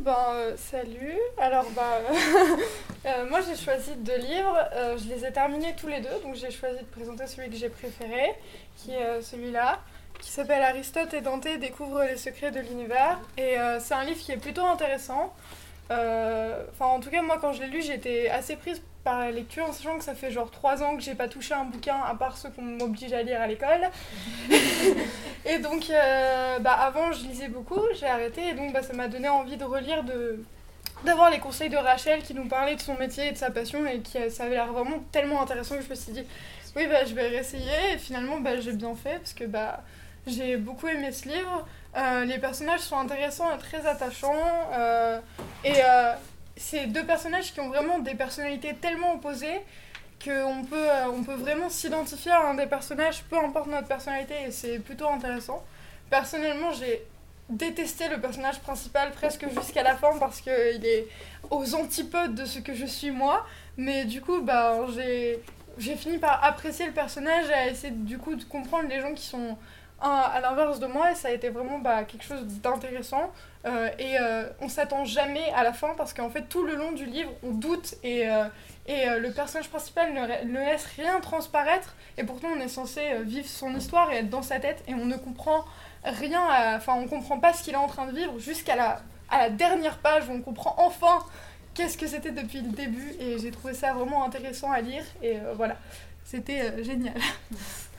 ben euh, salut. Alors bah euh, moi j'ai choisi deux livres, euh, je les ai terminés tous les deux, donc j'ai choisi de présenter celui que j'ai préféré, qui est celui-là, qui s'appelle Aristote et Dante découvrent les secrets de l'univers. Et c'est un livre qui est plutôt intéressant. Enfin en tout cas moi quand je l'ai lu j'étais assez prise par la lecture en sachant que ça fait genre trois ans que j'ai pas touché un bouquin à part ceux qu'on m'oblige à lire à l'école. et donc, euh, bah, avant, je lisais beaucoup, j'ai arrêté et donc bah, ça m'a donné envie de relire, de d'avoir les conseils de Rachel qui nous parlait de son métier et de sa passion et qui ça avait l'air vraiment tellement intéressant que je me suis dit oui bah je vais réessayer et finalement bah, j'ai bien fait parce que bah j'ai beaucoup aimé ce livre euh, les personnages sont intéressants et très attachants euh, et c'est deux personnages qui ont vraiment des personnalités tellement opposées qu'on peut, euh, on peut vraiment s'identifier à un des personnages, peu importe notre personnalité, et c'est plutôt intéressant. Personnellement, j'ai détesté le personnage principal presque jusqu'à la fin parce qu'il est aux antipodes de ce que je suis moi, mais du coup, bah, j'ai, j'ai fini par apprécier le personnage et à essayer du coup de comprendre les gens qui sont à l'inverse de moi, et ça a été vraiment bah, quelque chose d'intéressant. Euh, et euh, on s'attend jamais à la fin parce qu'en fait, tout le long du livre, on doute et, euh, et le personnage principal ne, ne, laisse rien transparaître. Et pourtant, on est censé vivre son histoire et être dans sa tête et on ne comprend rien, enfin, on comprend pas ce qu'il est en train de vivre jusqu'à la, à la dernière page où on comprend enfin qu'est-ce que c'était depuis le début. Et j'ai trouvé ça vraiment intéressant à lire et voilà, c'était génial.